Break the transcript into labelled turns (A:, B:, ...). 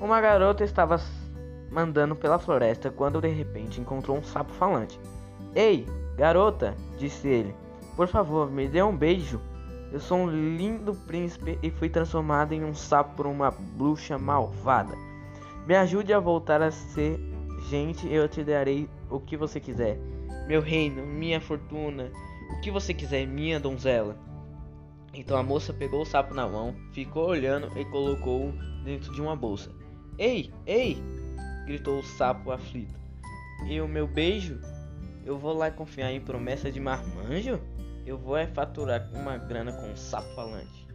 A: Uma garota estava andando pela floresta quando de repente encontrou um sapo falante. Ei, garota, disse ele, por favor, me dê um beijo. Eu sou um lindo príncipe e fui transformado em um sapo por uma bruxa malvada. Me ajude a voltar a ser gente e eu te darei o que você quiser. Meu reino, minha fortuna, o que você quiser, minha donzela. Então a moça pegou o sapo na mão, ficou olhando e colocou-o dentro de uma bolsa. Ei, ei! gritou o sapo aflito. E o meu beijo? Eu vou lá confiar em promessa de marmanjo? Eu vou é faturar uma grana com um sapo falante.